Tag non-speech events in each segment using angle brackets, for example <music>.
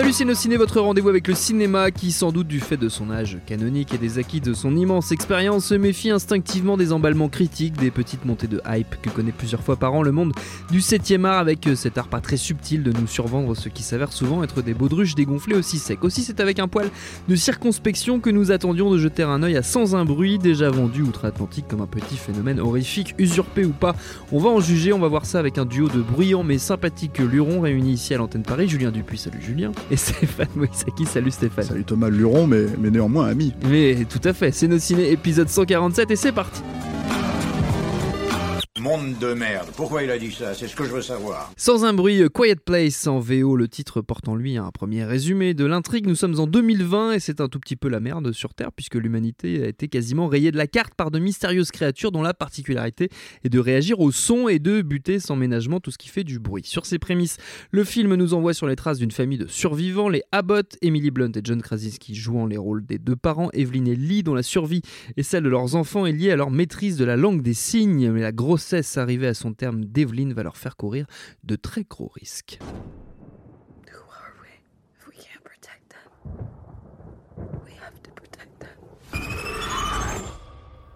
Salut Ciné, votre rendez-vous avec le cinéma qui, sans doute du fait de son âge canonique et des acquis de son immense expérience, se méfie instinctivement des emballements critiques, des petites montées de hype que connaît plusieurs fois par an le monde du 7ème art avec cet art pas très subtil de nous survendre ce qui s'avère souvent être des baudruches dégonflés aussi secs. Aussi, c'est avec un poil de circonspection que nous attendions de jeter un œil à Sans un bruit, déjà vendu outre-Atlantique comme un petit phénomène horrifique, usurpé ou pas. On va en juger, on va voir ça avec un duo de bruyants mais sympathiques lurons réunis ici à l'antenne Paris. Julien Dupuis, salut Julien et Stéphane Moïsaki. Salut Stéphane. Salut Thomas Luron, mais, mais néanmoins ami. Mais tout à fait, c'est nos ciné épisode 147 et c'est parti. Monde de merde. Pourquoi il a dit ça? C'est ce que je veux savoir. Sans un bruit, Quiet Place en VO, le titre porte en lui un premier résumé de l'intrigue. Nous sommes en 2020 et c'est un tout petit peu la merde sur Terre puisque l'humanité a été quasiment rayée de la carte par de mystérieuses créatures dont la particularité est de réagir au son et de buter sans ménagement tout ce qui fait du bruit. Sur ces prémices, le film nous envoie sur les traces d'une famille de survivants, les Abbott, Emily Blunt et John Krasinski jouant les rôles des deux parents, Evelyn et Lee dont la survie et celle de leurs enfants est liée à leur maîtrise de la langue des signes, mais la grossesse arrivée à son terme d'Evelyn va leur faire courir de très gros risques.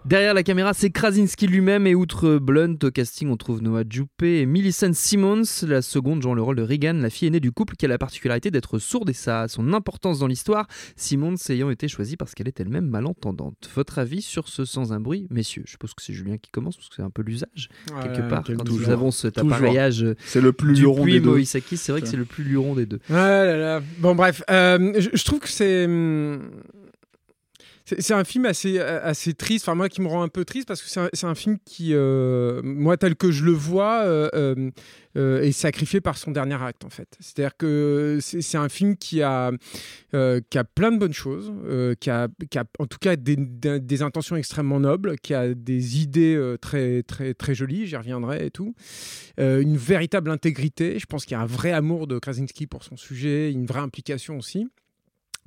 Derrière la caméra, c'est Krasinski lui-même et outre Blunt au casting, on trouve Noah Jupe et Millicent Simmons, la seconde jouant le rôle de Regan, la fille aînée du couple qui a la particularité d'être sourde et ça a son importance dans l'histoire, Simmons ayant été choisie parce qu'elle est elle-même malentendante. Votre avis sur ce sans un bruit, messieurs? Je suppose que c'est Julien qui commence parce que c'est un peu l'usage quelque part quand toujours. nous avons cet appareillage C'est le plus luron des deux. Moïsaki, c'est vrai que c'est le plus luron des deux. Ah là là. Bon, bref, euh, je, je trouve que c'est. C'est un film assez, assez triste, enfin moi qui me rend un peu triste parce que c'est un, film qui, euh, moi tel que je le vois, euh, euh, euh, est sacrifié par son dernier acte en fait. C'est-à-dire que c'est un film qui a, euh, qui a plein de bonnes choses, euh, qui, a, qui a en tout cas des, des- intentions extrêmement nobles, qui a des idées euh, très, très, très jolies, j'y reviendrai et tout. Euh, une véritable intégrité, je pense qu'il y a un vrai amour de Krasinski pour son sujet, une vraie implication aussi.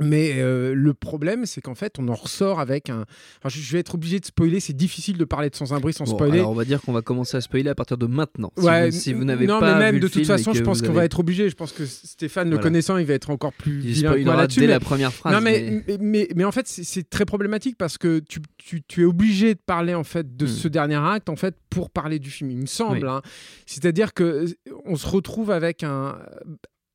Mais euh, le problème, c'est qu'en fait, on en ressort avec un. Enfin, je vais être obligé de spoiler. C'est difficile de parler de sans un bruit sans Bon, spoiler. alors on va dire qu'on va commencer à spoiler à partir de maintenant. Si Ouais, vous, si vous n'avez non, pas mais même vu de toute façon, je pense qu'on va être obligé. Je pense que Stéphane, le connaissant, il va être encore plus Il spoilera dès mais- la première phrase. non, mais, mais- mais, en fait, c'est- très problématique parce que tu, tu, tu es obligé de parler en fait de Hmm. ce dernier acte en fait pour parler du film. Il me semble. Oui. hein. C'est-à-dire que euh, on se retrouve avec un.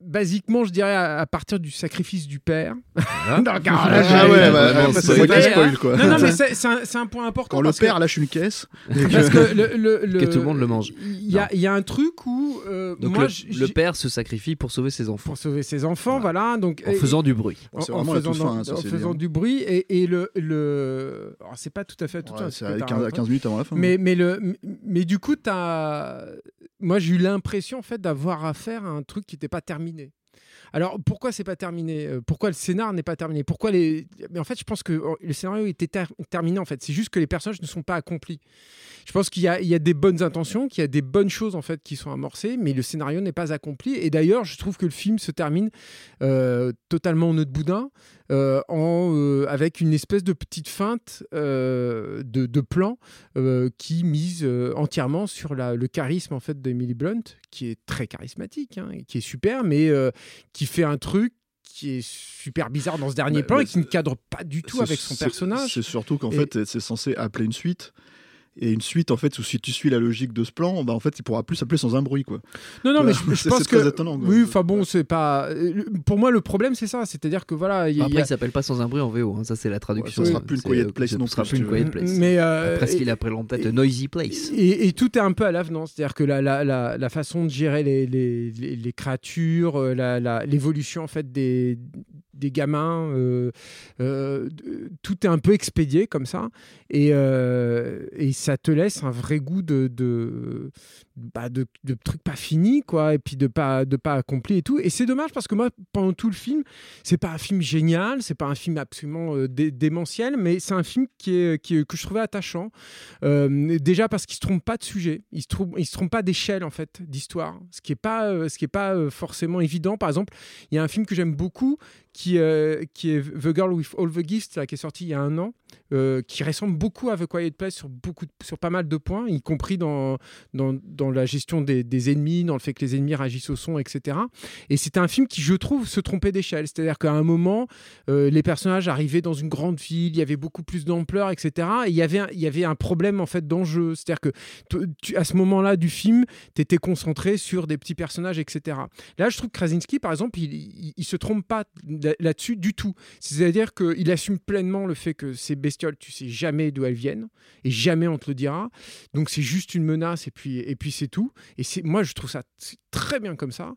Basiquement, je dirais à, à partir du sacrifice du père. <laughs> Non, car là, Ah ouais, bah, c'est spoilé, moi qui hein. spoil quoi. Non, non, mais <laughs> c'est un, un point important. Quand le parce que- père lâche une caisse, parce que le, le- le- Que tout le monde le mange. Il y a, il y a un truc où euh, Donc moi, le, le père se sacrifie pour sauver ses enfants pour sauver ses enfants, voilà. donc en et- faisant du bruit. En- en vraiment la faisant, toute fin, hein, ça, en faisant du bruit et, et le, le... alors, c'est pas tout à fait tout Ouais, c'est parce que à t'as 15, un- 15 minutes avant la fin. mais mais le mais du coup t'as moi j'ai eu l'impression en fait d'avoir affaire à un truc qui n'était pas terminé ruiné alors pourquoi c'est pas terminé Euh, Pourquoi le scénar n'est pas terminé? Pourquoi les Mais en fait, je pense que euh, le scénario était ter- terminé. En fait, c'est juste que les personnages ne sont pas accomplis. Je pense qu'il y, y a des bonnes intentions, qu'il y a des bonnes choses en fait qui sont amorcées, mais le scénario n'est pas accompli. Et d'ailleurs, je trouve que le film se termine euh, totalement en nœud de boudin, euh, en, avec une espèce de petite feinte de, de plan qui mise entièrement sur la- le charisme en fait d'Emily Blunt, qui est très charismatique, hein, qui est super, mais euh, qui fait un truc qui est super bizarre dans ce dernier Mais- plan et qui ne cadre pas du tout avec son personnage. C'est surtout qu'en Et- fait, c'est censé appeler une suite. Et une suite en fait où si tu suis la logique de ce plan, bah en fait il pourra plus s'appeler sans un bruit quoi. Non, non, mais je, je C'est- pense c'est très que. étonnant, oui, enfin bon, c'est pas. euh, Pour moi, le problème, c'est ça. C'est-à-dire que voilà. il y a- Après, il s'appelle pas sans un bruit en VO, hein, ça c'est la traduction. Ouais, ça sera plus une quiet euh, place ce non sera plus, une quiet place. Mais. euh, Presque et- qu'il appelleront peut-être Noisy Place. Et, et tout est un peu à l'avenant, c'est-à-dire que la, la, la, la façon de gérer les, les, les, les créatures, euh, la- la- l'évolution en fait des, des gamins, euh, euh, tout est un peu expédié comme ça, et, euh, ça te laisse un vrai goût de, bah, de, trucs pas finis, quoi, et puis de pas, de pas accomplis et tout. Et c'est dommage parce que moi, pendant tout le film, c'est pas un film génial, c'est pas un film absolument euh, dé- démentiel, mais c'est un film qui est, qui que je trouvais attachant. Euh, déjà parce qu'il se trompe pas de sujet, il se trompe, il se trompe pas d'échelle en fait d'histoire, ce qui est pas, euh, ce qui est pas forcément évident. Par exemple, il y a un film que j'aime beaucoup qui, qui est The Girl with All the Gifts, là, qui est sorti il y a un an, euh, qui ressemble beaucoup à The Quiet Place sur beaucoup, sur pas mal de points, y compris dans dans, la gestion des, ennemis, dans le fait que les ennemis réagissent au son, etc. Et c'est un film qui, je trouve, se trompait d'échelle. C'est-à-dire qu'à un moment, euh, les personnages arrivaient dans une grande ville, il y avait beaucoup plus d'ampleur, etc. Et il y avait un, il y avait un problème en fait d'enjeu. C'est-à-dire que à ce moment-là du film, tu étais concentré sur des petits personnages, etc. Là, je trouve que Krasinski, par exemple, il, il, il se trompe pas là- là-dessus du tout. C'est-à-dire qu'il assume pleinement le fait que ces bestioles, tu sais jamais d'où elles viennent et jamais on te le dira. Donc c'est juste une menace et puis, et puis c'est tout. Et c'est, moi, je trouve ça très bien comme ça.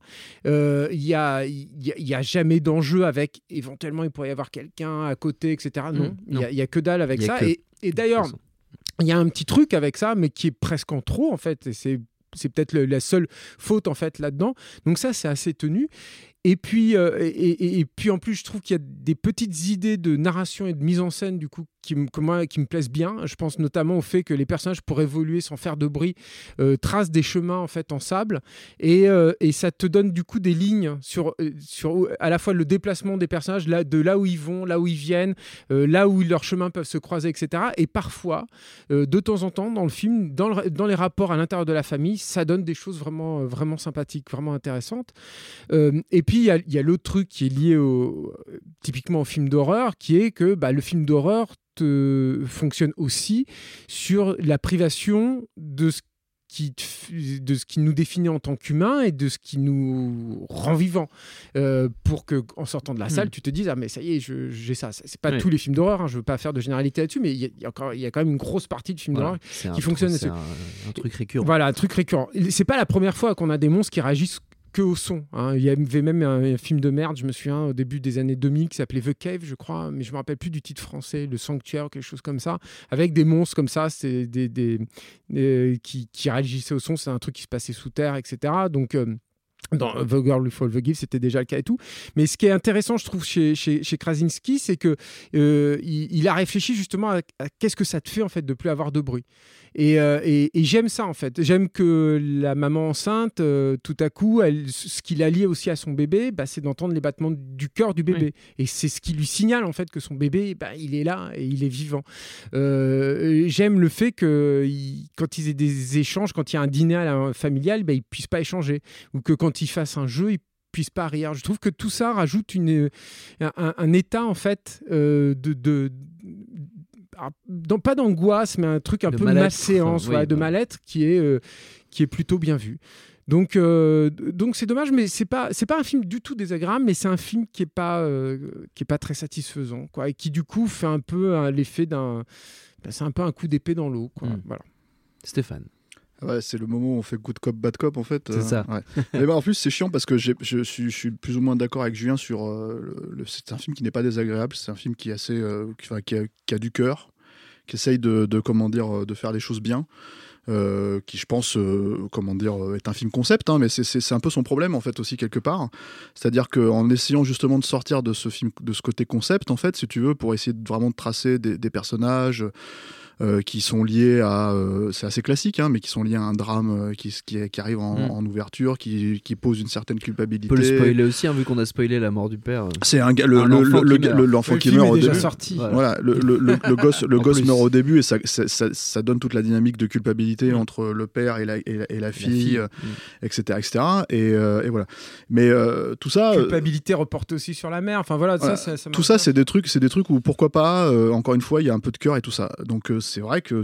Euh, Il y, a, il y, a, il y a jamais d'enjeu avec éventuellement il pourrait y avoir quelqu'un à côté, etc. Non, Mm, il y a- non. il y, a que dalle avec y ça. que- Et, et d'ailleurs, il y a un petit truc avec ça, mais qui est presque en trop en fait. Et c'est c'est peut-être la seule faute en fait là-dedans. Donc ça, c'est assez tenu. Et puis, euh, et, et- et puis en plus, je trouve qu'il y a des petites idées de narration et de mise en scène du coup qui, me- qui me plaisent bien. Je pense notamment au fait que les personnages, pour évoluer sans faire de bruit, euh, tracent des chemins en fait en sable, et, euh, et ça te donne du coup des lignes sur, euh, sur à la fois le déplacement des personnages, là, de là où ils vont, là où ils viennent, là où leurs chemins peuvent se croiser, etc. Et parfois, de temps en temps, dans le film, dans, dans les rapports à l'intérieur de la famille, ça donne des choses vraiment, vraiment sympathiques, vraiment intéressantes. Et puis, il y a, il y a l'autre truc qui est lié au, typiquement au film d'horreur, qui est que bah, le film d'horreur fonctionne aussi sur la privation de ce qui, de ce qui nous définit en tant qu'humains et de ce qui nous rend vivants. Euh, pour que, en sortant de la salle, Mm. tu te dises Ah, mais ça y est, j'ai ça. C'est pas tous les films d'horreur, hein, je veux pas faire de généralité là-dessus, mais il y, a- y quand même une grosse partie de films Voilà, d'horreur qui fonctionne C'est un, un truc récurrent. voilà, un truc récurrent. C'est pas la première fois qu'on a des monstres qui réagissent que au son. hein. Il y avait même un, film de merde, je me souviens, au début des années 2000, qui s'appelait The Cave, je crois, mais je me rappelle plus du titre français, Le Sanctuaire, quelque chose comme ça, avec des monstres comme ça, c'est des, qui, qui réagissaient au son. C'est un truc qui se passait sous terre, etc. Donc euh, dans The Girl Who Fall the Give, c'était déjà le cas et tout. Mais ce qui est intéressant, je trouve, chez, chez, Krasinski, c'est que euh, a réfléchi justement à, à qu'est-ce que ça te fait en fait de plus avoir de bruit. Et, euh, et- et j'aime ça en fait. J'aime que la maman enceinte, euh, tout à coup, elle, ce qui la lie aussi à son bébé, bah, c'est d'entendre les battements du cœur du bébé. Et c'est ce qui lui signale en fait que son bébé, bah, il est là et il est vivant. Euh, J'aime le fait que il- quand ils aient des échanges, quand il y a un dîner à la- familial, bah, ils puissent pas échanger, ou que quand ils fassent un jeu, ils puissent pas rire. Je trouve que tout ça rajoute une, un, état en fait de, dans- pas d'angoisse, mais un truc un De peu malséance, oui, ouais, de ouais. mal-être qui est euh, qui est plutôt bien vu. Donc euh, donc c'est dommage, mais c'est pas c'est pas un film du tout désagréable, mais c'est un film qui est pas euh, qui est pas très satisfaisant, quoi, et qui du coup fait un peu l'effet d'un ben, c'est un peu un coup d'épée dans l'eau, quoi. Mm. Voilà. Stéphane. Ouais, c'est le moment où on fait good cop, bad cop en fait. C'est ça. ouais. Mais bah, en plus, c'est chiant parce que je suis, je suis plus ou moins d'accord avec Julien sur. euh, le, le- c'est un film qui n'est pas désagréable, c'est un film qui est assez. euh, qui, enfin, qui a, qui a du cœur, qui essaye de, de, dire, de faire les choses bien. Euh, qui je pense euh, comment dire euh, est un film concept hein, mais c'est- un peu son problème en fait aussi quelque part c'est-à-dire qu'en essayant justement de sortir de ce film de ce côté concept en fait si tu veux pour essayer de vraiment de tracer des, des personnages euh, qui sont liés à euh, c'est assez classique hein, mais qui sont liés à un drame euh, qui, qui, qui arrive en, Mm. en ouverture qui, qui pose une certaine On culpabilité peut le spoiler aussi, hein, vu qu'on a spoilé la mort du père. c'est un gars le- le- le- l'enfant Le qui meurt au déjà début sorti. Voilà. voilà, le, le- le- le <laughs> gosse, le gosse meurt au début et ça, ça, ça- ça donne toute la dynamique de culpabilité entre le père et la, et la, et la fille, euh, Mm. etc., etc. Et, euh, et voilà. Mais euh, tout ça, euh, Culpabilité reportée aussi sur la mère. Enfin voilà, Voilà. ça, ça, ça tout ça, c'est des trucs, c'est des trucs où pourquoi pas. euh, encore une fois, il y a un peu de cœur et tout ça. Donc euh, c'est vrai que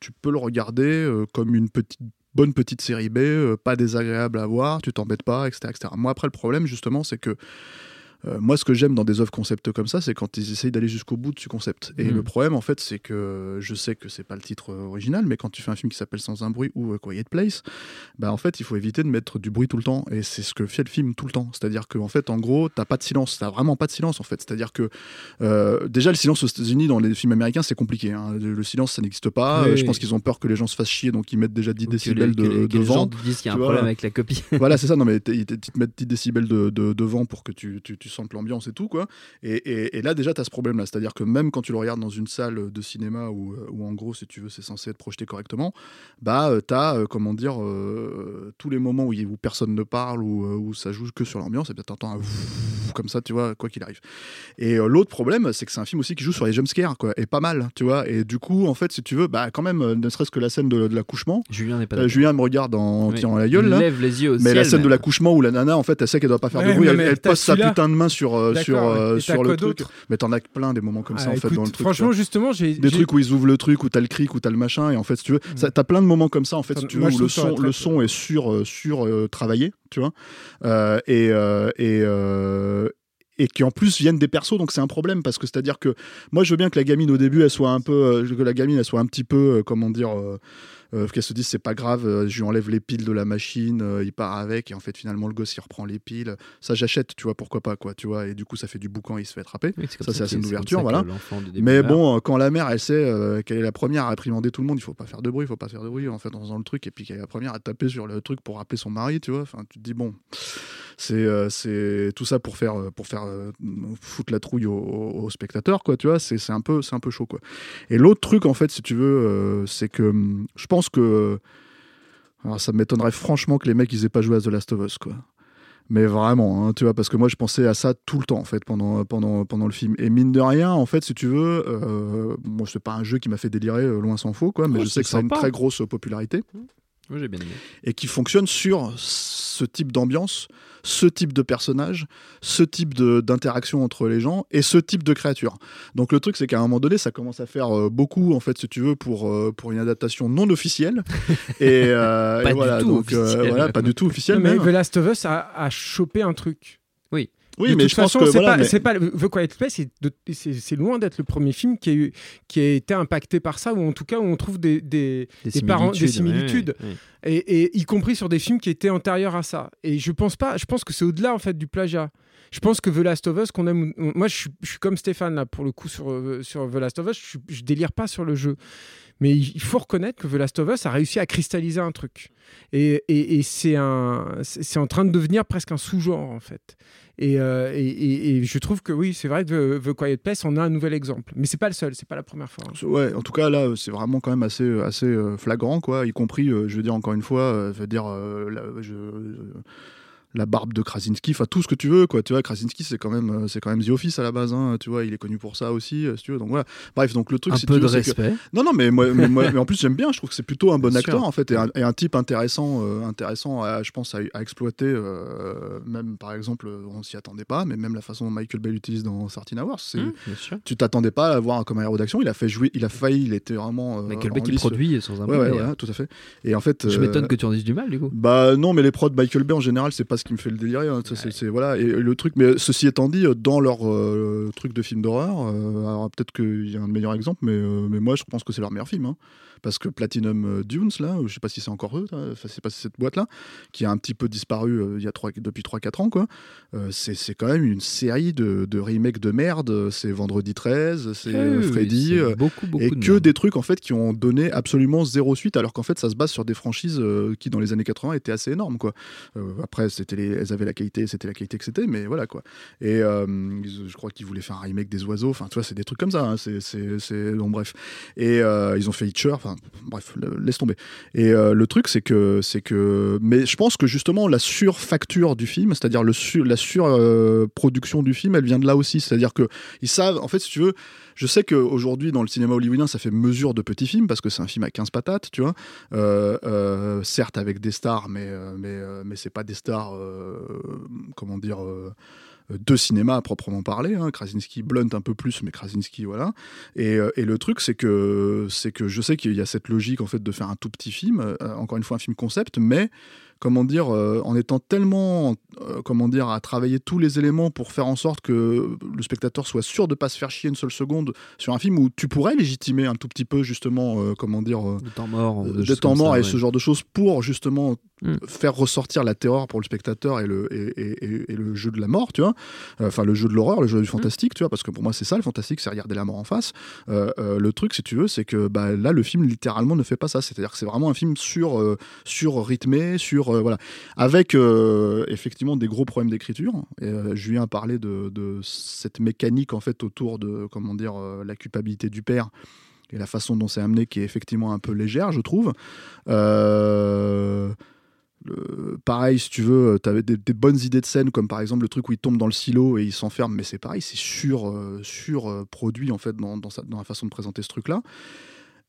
tu peux le regarder euh, comme une petite bonne petite série B, euh, pas désagréable à voir, tu t'embêtes pas, etc., etc. Moi, après, le problème, justement, c'est que euh, moi, ce que j'aime dans des œuvres concept comme ça, c'est quand ils essayent d'aller jusqu'au bout de ce concept. Et Mhm. le problème, en fait, c'est que je sais que c'est pas le titre original, mais quand tu fais un film qui s'appelle Sans un bruit ou A Quiet Place, bah en fait, il faut éviter de mettre du bruit tout le temps. Et c'est ce que fait le film tout le temps. C'est-à-dire qu'en fait, en gros, t'as pas de silence. T'as vraiment pas de silence, en fait. C'est-à-dire que euh, déjà, le silence aux États-Unis dans les films américains, c'est compliqué. hein. Le le silence, ça n'existe pas. Oui, Euh, je pense qu'ils ont peur que les gens se fassent chier, donc ils mettent déjà 10 Ou que les- décibels que de, les, que de les vent gens disent qu'il y a un vois? problème avec la copie. voilà, <laughs> c'est ça. Non, mais ils te ils te mettent 10 décibels de, de, de vent pour que tu, tu, tu sentes l'ambiance et tout, quoi. Et, et, et là, déjà, tu as ce problème-là. C'est-à-dire que même quand tu le regardes dans une salle de cinéma où, euh, où en gros, si tu veux, c'est censé être projeté correctement, bah, tu as, comment dire, euh, tous les moments où, il- où personne ne parle, où, euh, où ça joue que sur l'ambiance, et bien t'entends un comme ça, tu vois, quoi qu'il arrive. Et euh, l'autre problème, c'est que c'est un film aussi qui joue sur les jumpscares, quoi, et pas mal, tu vois. Et du coup, en fait, si tu veux, bah, quand même, euh, ne serait-ce que la scène de, de l'accouchement, Julien n'est pas euh. Julien me regarde en Oui. tirant la gueule, Il là. lève les yeux au Mais la scène de l'accouchement où la nana, en fait, elle sait qu'elle doit pas faire de bruit, elle, mais elle pose sa putain de sur, euh, sur, euh, sur le truc. Mais t'en as plein des moments comme ça, Ah, en fait, dans le truc. Franchement, justement, j'ai. des trucs où ils ouvrent le truc, où t'as le cric, où t'as le machin, et en fait, si tu veux, ça- t'as plein de moments comme ça, en fait, Enfin, si tu moi, veux, je où le ça son, le son est sur, euh, sur travaillé, tu vois, et, et, et qui en plus viennent des persos, donc c'est un problème parce que c'est-à-dire que moi je veux bien que la gamine au début elle soit un peu, euh, que la gamine elle soit un petit peu, euh, comment dire, euh, euh, qu'elle se dise c'est pas grave, euh, je lui enlève les piles de la machine, euh, il part avec et en fait finalement le gosse il reprend les piles, ça j'achète, tu vois pourquoi pas quoi, tu vois, et du coup ça fait du boucan, il se fait attraper. Oui, Ça, c'est assez une ouverture, voilà. Mais bon, quand la mère, elle sait qu'elle est la première à réprimander tout le monde, il faut pas faire de bruit, il faut pas faire de bruit en fait en faisant le truc, et puis qu'elle est la première à taper sur le truc pour rappeler son mari, tu vois. Enfin, tu te dis bon, c'est euh, c'est tout ça pour faire euh, pour faire euh, foutre la trouille aux, aux spectateurs, quoi, tu vois. C'est un peu c'est un peu chaud, quoi. Et l'autre truc en fait, si tu veux, c'est que hum, je pense que alors ça m'étonnerait franchement que les mecs ils aient pas joué à The Last of Us, quoi. Mais vraiment, hein, tu vois, parce que moi je pensais à ça tout le temps en fait pendant, pendant, pendant le film. Et mine de rien, en fait, si tu veux, euh, bon, c'est pas un jeu qui m'a fait délirer, euh, loin s'en faut, quoi, mais Ouais, je sais que ça a une très grosse popularité Moi, j'ai bien aimé. et qui fonctionne sur ce type d'ambiance, ce type de personnage, ce type de- d'interaction entre les gens et ce type de créature. Donc le truc c'est qu'à un moment donné ça commence à faire euh, beaucoup en fait si tu veux pour, euh, pour une adaptation non officielle <laughs> et, euh, Pas et du voilà, tout donc, euh, officielle, voilà, pas du tout officielle Non, mais même. The Last of Us a, a chopé un truc. Oui, de mais toute je pense façon, que c'est voilà, pas, mais- c'est pas The Quiet Place, c'est de- c'est c'est loin d'être le premier film qui a, eu, qui a été impacté par ça, ou en tout cas où on trouve des, des, des parents- des similitudes. ouais, ouais. et, et y compris sur des films qui étaient antérieurs à ça. Et je pense pas, je pense que c'est au-delà en fait du plagiat. Je pense que The Last of Us, qu'on aime, on- moi je suis, je suis comme Stéphane là pour le coup sur, euh, sur The Last of Us, je, je délire pas sur le jeu. Mais il faut reconnaître que The Last of Us a réussi à cristalliser un truc. Et, et- et c'est en train de devenir presque un sous-genre en fait. Et, euh, et- je trouve que oui, c'est vrai que The, The Quiet Place en a un nouvel exemple. Mais c'est pas le seul, c'est pas la première fois. hein. Ouais, en tout cas là, c'est vraiment quand même assez, assez euh, flagrant, quoi. Y compris, euh, je veux dire encore une fois, euh, je veux dire la barbe de Krasinski, enfin tout ce que tu veux, quoi. Tu vois, Krasinski, c'est quand même, euh, c'est quand même The Office à la base, hein, tu vois. Il est connu pour ça aussi, euh, si tu veux. Donc voilà. Bref, donc le truc, Un si peu tu de que- respect. non, non, mais, moi, mais, moi- <laughs> mais en plus, j'aime bien. Je trouve que c'est plutôt un bon Bien acteur, sûr. en fait, et un, et un type intéressant, euh, intéressant à, je pense, à, à exploiter. euh, même, par exemple, on s'y attendait pas, mais même la façon dont Michael Bay l'utilise dans 13 Hours, c'est. Sûr. Tu t'attendais pas à voir comme un héros d'action. Il a fait jouer, il a failli, il était vraiment. euh, Michael Bay qui produit sans un Ouais, ouais, d'ailleurs. tout à fait. Et en fait. Je m'étonne que tu en dises du mal, du coup. Bah non, mais les prods Michael Bay en général, c'est pas ce qui me fait le délirer. hein. C'est- voilà. Et le truc, mais ceci étant dit, dans leur euh, truc de film d'horreur, euh, alors peut-être qu'il y a un meilleur exemple, mais, euh, mais moi je pense que c'est leur meilleur film. hein. Parce que Platinum Dunes, là, je sais pas si c'est encore eux, enfin, c'est pas cette boîte-là, qui a un petit peu disparu il y a depuis 3-4 ans, quoi. C'est quand même une série de, de remakes de merde. C'est Vendredi 13, c'est Oui, Freddy. c'est beaucoup, beaucoup et de que merde. des trucs en fait qui ont donné absolument zéro suite alors qu'en fait ça se base sur des franchises qui dans les années 80 étaient assez énormes quoi après c'était les, elles avaient la qualité c'était la qualité que c'était mais voilà quoi et euh, je crois qu'ils voulaient faire un remake des oiseaux enfin tu vois c'est des trucs comme ça hein. c'est bon bref et euh, ils ont fait Hitcher enfin bref laisse tomber et euh, le truc c'est que que mais je pense que justement la surfacture du film c'est-à-dire sur, la surproduction du film elle vient de là aussi c'est-à-dire que ils savent en fait si tu veux je sais qu'aujourd'hui, dans le cinéma hollywoodien, ça fait mesure de petits films parce que c'est un film à 15 patates, tu vois. Certes, avec des stars, mais, mais, mais c'est pas des stars, comment dire. euh, euh, de cinéma à proprement parler. Hein. Krasinski, Blunt un peu plus, mais Krasinski, voilà. Et, euh, et le truc, c'est que, c'est que je sais qu'il y a cette logique en fait de faire un tout petit film, euh, encore une fois un film concept, mais comment dire, euh, en étant tellement, euh, comment dire, à travailler tous les éléments pour faire en sorte que le spectateur soit sûr de pas se faire chier une seule seconde sur un film où tu pourrais légitimer un tout petit peu justement, euh, comment dire, euh, De temps mort. de temps mort ça, et ouais. ce genre de choses pour justement Mm. faire ressortir la terreur pour le spectateur et le, et, et- et- et le jeu de la mort, tu vois. Euh, Enfin, le jeu de l'horreur, le jeu du fantastique, tu vois, parce que pour moi, c'est ça le fantastique, c'est regarder la mort en face. Euh, euh, le truc, si tu veux, c'est que bah, là, le film littéralement ne fait pas ça. C'est-à-dire que c'est vraiment un film sur, euh, sur rythmé, sur. Euh, voilà. Avec euh, effectivement des gros problèmes d'écriture. Euh, Julien a parlé de, de cette mécanique en fait autour de comment dire la culpabilité du père et la façon dont c'est amené qui est effectivement un peu légère, je trouve. Pareil, si tu veux, tu avais des, bonnes idées de scène, comme par exemple le truc où il tombe dans le silo et il s'enferme, mais c'est pareil, c'est sur, sur produit en fait dans, dans la façon de présenter ce truc-là.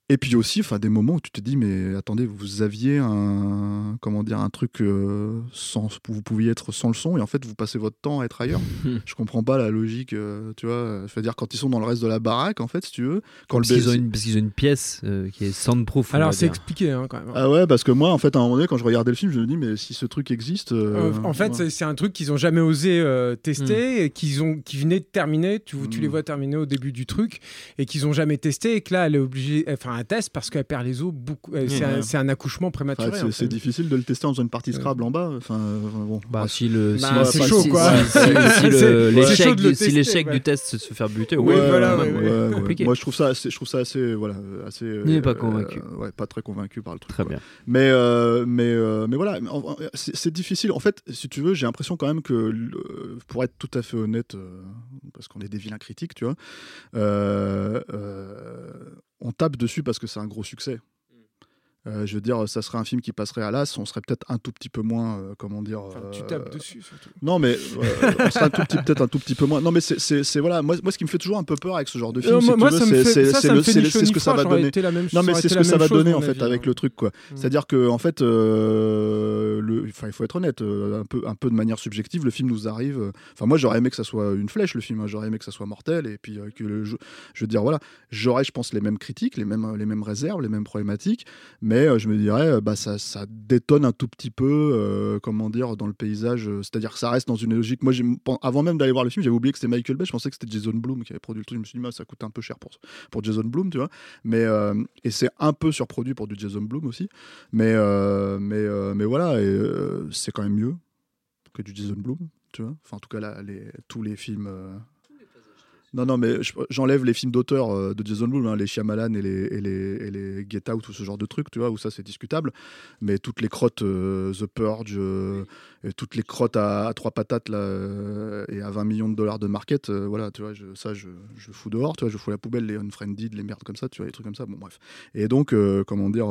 Et puis aussi, enfin, des moments où tu te dis, mais attendez, vous aviez un, comment dire, un truc euh, sans, vous pouviez être sans le son, et en fait, vous passez votre temps à être ailleurs. <laughs> je comprends pas la logique, euh, tu vois. Je veux dire, quand ils sont dans le reste de la baraque, en fait, si tu veux, quand Parce le qu'ils ont, une, parce qu'ils ont une pièce euh, qui est soundproof. Alors c'est expliqué hein, quand même. Ah ouais, parce que moi, en fait, à un moment donné, quand je regardais le film, je me dis, mais si ce truc existe. Euh, euh, en fait, ouais. c'est- un truc qu'ils ont jamais osé euh, tester et qu'ils ont, qui venait de terminer. Tu, tu les Mm. vois terminer au début du truc et qu'ils ont jamais testé et que là, elle est obligée, fait un test parce qu'elle perd les os. Beaucoup. euh, c'est Ouais. un, c'est un accouchement Enfin, prématuré. c'est en c'est fait. difficile de le tester en faisant une partie Scrabble en bas. Enfin, euh, bon. Bah, si le, Bah, si, c'est chaud, quoi. si- C'est- <laughs> c'est l'échec de du- si tester, l'échec ouais. du test se fait buter, Oui, ouais, voilà, compliqué. Moi, je trouve ça, assez, je trouve ça assez, voilà, assez. Il n'est pas euh, convaincu. ouais, pas très convaincu par le truc. Très bien. Mais, euh, mais, mais voilà, c'est c'est difficile. En fait, si tu veux, j'ai l'impression quand même que, pour être tout à fait honnête, parce qu'on est des vilains critiques, tu vois, euh, euh, on tape dessus parce que c'est un gros succès. Euh, je veux dire, ça serait un film qui passerait à l'as, on serait peut-être un tout petit peu moins, euh, comment dire. Enfin, tu euh, tapes dessus surtout. Non, mais <laughs> on serait un tout petit, peut-être un tout petit peu moins. Non, mais c'est- voilà, moi, moi, ce qui me fait toujours un peu peur avec ce genre de film, c'est ce que ça va donner. même- Non, mais c'est ce que ça va donner en fait avec hein. le truc, quoi. C'est-à-dire que en fait, enfin, il faut être honnête, un peu, un peu de manière subjective, le film nous arrive. Enfin, moi, j'aurais aimé que ça soit une flèche, le film. hein, j'aurais aimé que ça soit mortel, et puis que le je veux dire, voilà, j'aurais, je pense, les mêmes critiques, les mêmes, les mêmes réserves, les mêmes problématiques, mais euh, je me dirais, euh, bah, ça, ça détonne un tout petit peu, euh, comment dire, dans le paysage. C'est-à-dire que ça reste dans une logique. Moi, avant même d'aller voir le film, j'avais oublié que c'était Michael Bay. Je pensais que c'était Jason Blum qui avait produit le truc. Je me suis dit, ça coûte un peu cher pour, pour Jason Blum, tu vois. Mais et c'est un peu surproduit pour du Jason Blum aussi. Mais mais mais voilà, et, c'est quand même mieux que du Jason Blum, tu vois. Enfin, en tout cas, là, tous les films. Non, non, mais je- j'enlève les films d'auteur euh, de Jason Blum, hein, les Shyamalan et les, et, et les Get Out ou ce genre de trucs, tu vois, où ça c'est discutable. Mais toutes les crottes euh, The Purge, euh, toutes les crottes à, trois patates et à 20 millions de dollars de market, voilà, tu vois, je, ça je, je fous dehors, tu vois, je fous la poubelle, les Unfriended, les merdes comme ça, tu vois, les trucs comme ça, bon bref. Et donc, comment dire,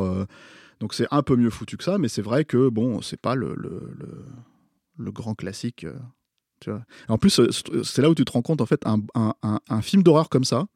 donc c'est un peu mieux foutu que ça, mais c'est vrai que bon, c'est pas le, le grand classique. Euh, tu vois. Et en plus, euh, c'est là où tu te rends compte, en fait, un, un, un- un film d'horreur comme ça,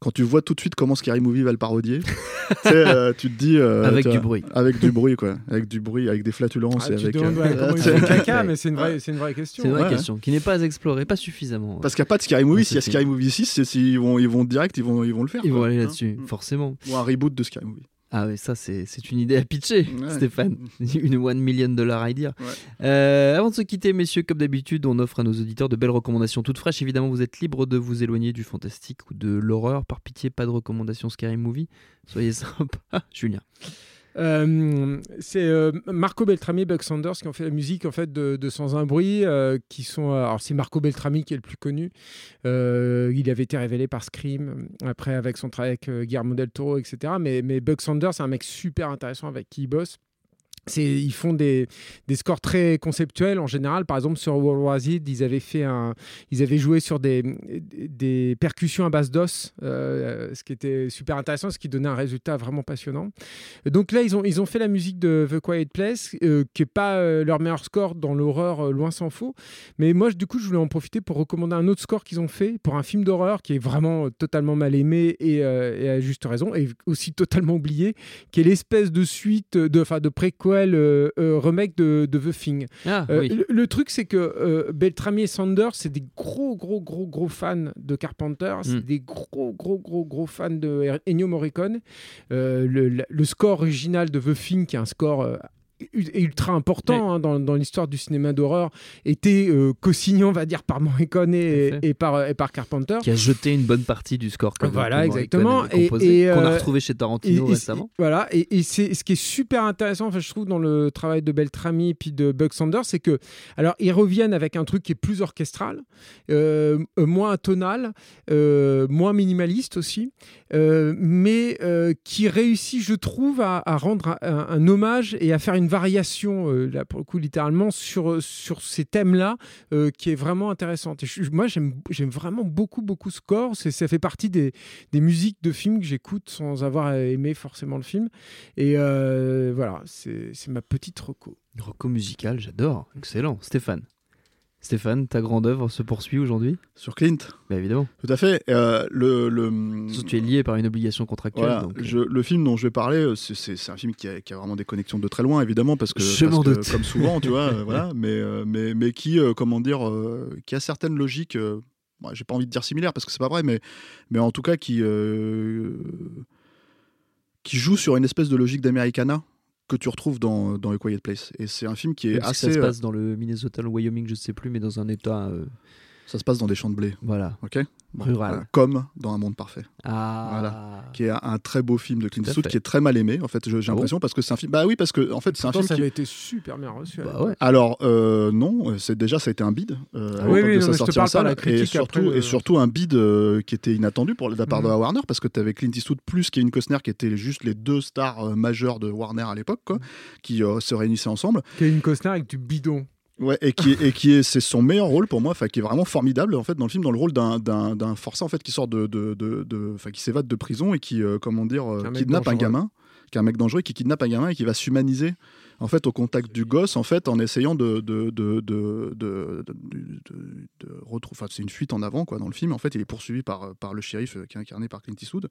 quand tu vois tout de suite comment Scary Movie va le parodier, <laughs> euh, tu te dis. euh, Avec du bruit. Avec du bruit, quoi. Avec du bruit, avec des flatulences. Ah, et tu avec, demandes euh, <laughs> ouais, ils caca, mais c'est une vraie, c'est une vraie question. C'est une vraie Ouais. question qui n'est pas explorée, pas suffisamment. Parce qu'il n'y a pas de Scary Movie. S'il y a c'est Scary Movie 6, c'est s'ils vont, ils vont direct, ils vont, ils vont le faire. Ils vont aller Hein là-dessus, Mm. forcément. Ou un reboot de Scary Movie. Ah oui, ça c'est c'est une idée à pitcher, Ouais. Stéphane. <laughs> Une one million dollar idea. Ouais. Euh, avant de se quitter, messieurs, comme d'habitude, on offre à nos auditeurs de belles recommandations toutes fraîches. Évidemment, vous êtes libre de vous éloigner du fantastique ou de l'horreur. Par pitié, pas de recommandations Scary Movie. Soyez <laughs> sympa. Julien. Euh, c'est euh, Marco Beltrami et Buck Sanders qui ont fait la musique en fait de, Sans un bruit, euh, qui sont. alors c'est Marco Beltrami qui est le plus connu. Il avait été révélé par Scream après avec son travail avec Guillermo del Toro, etc. Mais, mais Buck Sanders, c'est un mec super intéressant avec qui il bosse. Ils font des, scores très conceptuels en général. Par exemple, sur World War Z, ils avaient, joué sur des, percussions à base d'os, euh, ce qui était super intéressant, ce qui donnait un résultat vraiment passionnant. Donc là, ils ont, fait la musique de The Quiet Place, euh, qui n'est pas euh, leur meilleur score dans l'horreur, loin s'en faut. Mais moi, du coup, je voulais en profiter pour recommander un autre score qu'ils ont fait pour un film d'horreur qui est vraiment totalement mal aimé et, à juste raison, et aussi totalement oublié, qui est l'espèce de suite, de, enfin de Euh, euh, remake de, de The Thing. Ah, Euh, oui. le, le truc, c'est que Beltrami et Sanders, c'est des gros, gros, gros, gros fans de Carpenter. C'est Mm. des gros, gros, gros, gros fans de Ennio Morricone. Le, score original de The Thing, qui est un score ultra important hein, dans, dans l'histoire du cinéma d'horreur, était euh, co-signé, on va dire, par Morricone et, et par, et par Carpenter. Qui a jeté une bonne partie du score. quand Voilà, exactement. Et- et, qu'on a euh, retrouvé chez Tarantino Et- et- récemment. Voilà, et, et c'est ce qui est super intéressant, enfin, je trouve, dans le travail de Beltrami et puis de Buck Sanders, c'est que, alors, ils reviennent avec un truc qui est plus orchestral, euh, euh, moins tonal, euh, moins minimaliste aussi, euh, mais euh, qui réussit, je trouve, à, à rendre un, un- un hommage et à faire une variation, euh, là, pour le coup, littéralement, sur, sur ces thèmes-là, euh, qui est vraiment intéressante. Moi, j'aime vraiment beaucoup, beaucoup ce. C'est- Ça fait partie des, des musiques de films que j'écoute sans avoir aimé forcément le film. Et euh, voilà, c'est ma petite reco. Rocco musical, j'adore. Excellent. Stéphane. Stéphane, ta grande œuvre se poursuit aujourd'hui? Sur Clint, Bah évidemment. tout à fait. Euh, le, tu es lié par une obligation contractuelle. Voilà, donc, euh, je- le film dont je vais parler, euh, c'est- un film qui a, qui a vraiment des connexions de très loin, évidemment, parce que, Je parce que, comme souvent, tu vois, <laughs> voilà, mais, mais, mais qui, comment dire, qui a certaines logiques, j'ai pas envie de dire similaires, parce que c'est pas vrai, mais, mais en tout cas, qui, euh, qui joue sur une espèce de logique d'Americana que tu retrouves dans, dans A Quiet Place. Et c'est un film qui est même si assez. ça se euh, passe dans le Minnesota, le Wyoming, je sais plus, mais dans un état. euh, ça se passe dans des champs de blé, voilà. ok Bon, Rural. voilà. Comme dans Un Monde Parfait. Ah. qui est un, un très beau film de Clint Eastwood, qui est très mal aimé, en fait, j'ai Ah l'impression, parce que c'est un film. Bah oui, parce que, en fait, c'est un film ça qui. avait été super bien reçu. Bah l'époque. ouais. Alors euh, non, c'est déjà ça a été un bid euh, à Oui, oui, de non, sa sortie en parle pas de la salle, et critique surtout après, et euh. surtout un bid euh, qui était inattendu pour de la part de Mhm. la Warner parce que tu avais Clint Eastwood plus Kevin Costner qui étaient juste les deux stars euh, majeures de Warner à l'époque quoi, Mhm. qui euh, se réunissaient ensemble. Kevin Costner avec du bidon. Ouais, et qui est, et qui est c'est son meilleur rôle pour moi, qui est vraiment formidable en fait dans le film dans le rôle d'un d'un d'un forçat en fait qui sort de de de, qui s'évade de prison et qui euh, comment dire euh, un kidnappe un gamin, qui est un mec dangereux qui kidnappe un gamin et qui va s'humaniser en fait au contact du gosse en fait en essayant de de de de de, de, de- de retrouver enfin c'est une fuite en avant quoi dans le film en fait il est poursuivi par par le shérif euh, qui est incarné par Clint Eastwood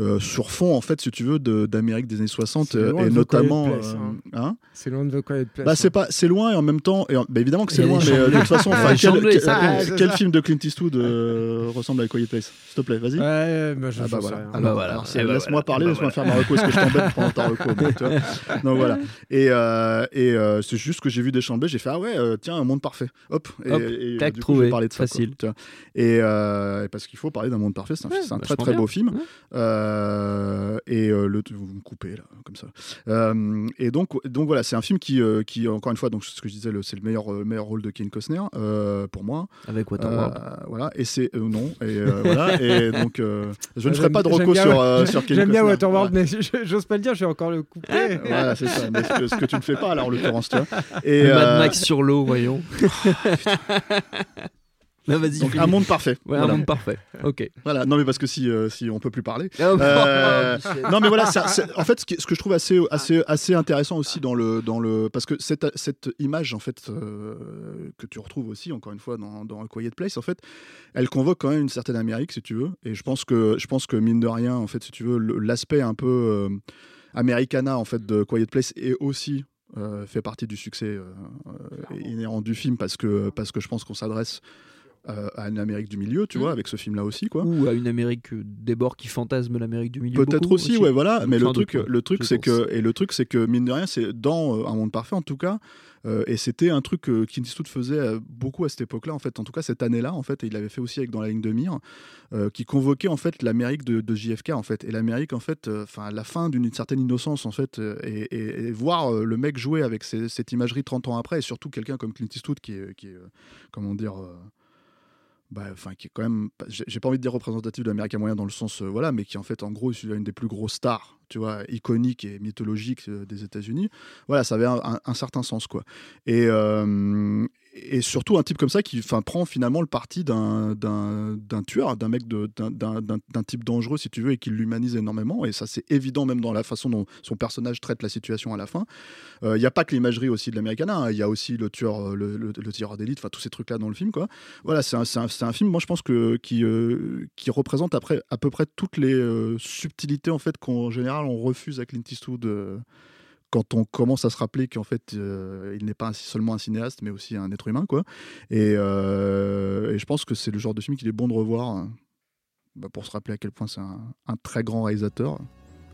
euh, sur fond en fait si tu veux de- d'Amérique des années 60 C'est euh, loin et de The notamment Quiet Place, euh, hein. hein C'est loin de The Quiet Place. bah c'est hein. pas c'est loin et en même temps et en- bah, évidemment que c'est a loin mais euh, de toute façon <laughs> quel, quel- quel film de Clint Eastwood euh, <laughs> ressemble à Quiet Place s'il te plaît vas-y Ouais, bah, je ah bah voilà. rien. Alors, bah voilà. alors, bah laisse-moi voilà. parler, bah laisse-moi faire ma reco. Est-ce que je t'embête <laughs> pendant ta reco Donc voilà. Et, euh, et euh, c'est juste que j'ai vu des chambés, j'ai fait ah ouais, tiens, un monde parfait. Hop. Et, du coup, trouvé. je vais parler de ça. Facile. et parce qu'il faut parler d'un monde parfait, c'est un, très très beau film. Euh, et euh, le, vous me coupez là, comme ça. Euh, et donc, donc voilà, c'est un film qui, euh, qui encore une fois, donc ce que je disais, c'est le meilleur, euh, meilleur rôle de Kevin Costner euh, pour moi. Avec Waterworld. Euh, voilà, et c'est euh, non, et euh, voilà, et donc euh, je ne Ah, ferai pas de j'aime reco bien- sur euh, sur Kevin J'aime bien. Waterworld, mais j'ose pas le dire, je vais encore le couper. Voilà, c'est ça. Mais ce, que, ce que tu ne fais pas, là, en l'occurrence, tu vois. Et, Le euh, Mad Max sur l'eau, voyons. <laughs> Vas-y. donc, un monde parfait. Ouais, voilà. un monde parfait. Ok. Voilà. Non, mais parce que si, euh, si on peut plus parler. Oh, Euh, Michel. non mais voilà, ça- en fait, ce, que je trouve assez, assez, assez intéressant aussi dans le, dans le, parce que cette, cette image en fait euh, que tu retrouves aussi encore une fois dans, dans A Quiet Place, en fait, elle convoque quand même une certaine Amérique si tu veux, et je pense que, je pense que mine de rien, en fait, si tu veux, l'aspect un peu euh, Americana en fait de Quiet Place est aussi fait partie du succès inhérent du film parce que, parce que je pense qu'on s'adresse à une Amérique du milieu, tu Mm. vois, avec ce film-là aussi, quoi. Ou à une Amérique euh, des bords qui fantasme l'Amérique du milieu. Peut-être aussi, ouais, voilà. Mais le truc, le truc, c'est que et le truc, c'est que mine de rien, c'est dans euh, un monde parfait en tout cas. euh, et c'était un truc que Clint Eastwood faisait euh, beaucoup à cette époque-là, en fait. En tout cas, cette année-là, en fait, et il l'avait fait aussi avec dans la ligne de mire, euh, qui convoquait en fait l'Amérique de, de JFK, en fait. Et l'Amérique, en fait, euh, enfin, la fin d'une certaine innocence, en fait, euh, et, et- et voir euh, le mec jouer avec cette imagerie 30 ans après, et surtout quelqu'un comme Clint Eastwood, qui est, qui est euh, comment dire. Bah, enfin, qui est quand même, j'ai pas envie de dire représentatif de l'Américain moyen dans le sens, euh, voilà, mais qui en fait, en gros, est une des plus grosses stars, tu vois, iconiques et mythologiques euh, des États-Unis. Voilà, ça avait un certain sens, quoi. Et, euh, et surtout un type comme ça qui, enfin, prend finalement le parti d'un tueur, d'un mec d'un- type dangereux, si tu veux, et qui l'humanise énormément. Et ça, c'est évident même dans la façon dont son personnage traite la situation à la fin. Il n'y a pas que l'imagerie aussi de l'Americana, hein. il y a aussi le tueur, euh, le, le, le tireur d'élite, enfin tous ces trucs-là dans le film, quoi voilà, c'est un, un- un film, moi je pense que qui, euh, qui représente après à peu près toutes les euh, subtilités en fait qu'en général on refuse à Clint Eastwood euh, quand on commence à se rappeler qu'en fait, euh, il n'est pas seulement un cinéaste, mais aussi un être humain, quoi. Et, euh, et je pense que c'est le genre de film qu'il est bon de revoir hein, bah, pour se rappeler à quel point c'est un très grand réalisateur,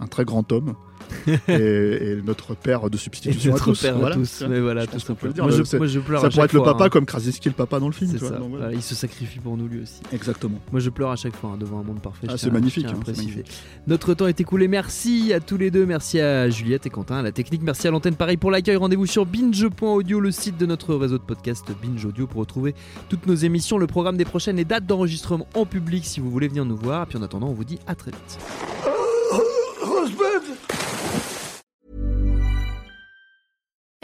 un très grand homme, <laughs> et, et notre père de substitution notre à tous. père à Voilà. tous. Mais voilà, Je tout dire, Moi, je, c'est- moi, je pleure Ça pourrait être le papa hein. comme Krasinski le papa dans le film. C'est tu vois. ça. Donc, voilà. Voilà, il se sacrifie pour nous lui aussi. Exactement. Moi, je pleure à chaque fois hein, devant un monde parfait. Ah, c'est magnifique, hein, magnifique. Notre temps est écoulé. Merci à tous les deux. Merci à Juliette et Quentin à la technique. Merci à l'antenne. Pareil pour l'accueil. Rendez-vous sur binge.audio, le site de notre réseau de podcast Binge Audio pour retrouver toutes nos émissions, le programme des prochaines, les dates d'enregistrement en public si vous voulez venir nous voir. Et puis en attendant, on vous dit à très vite.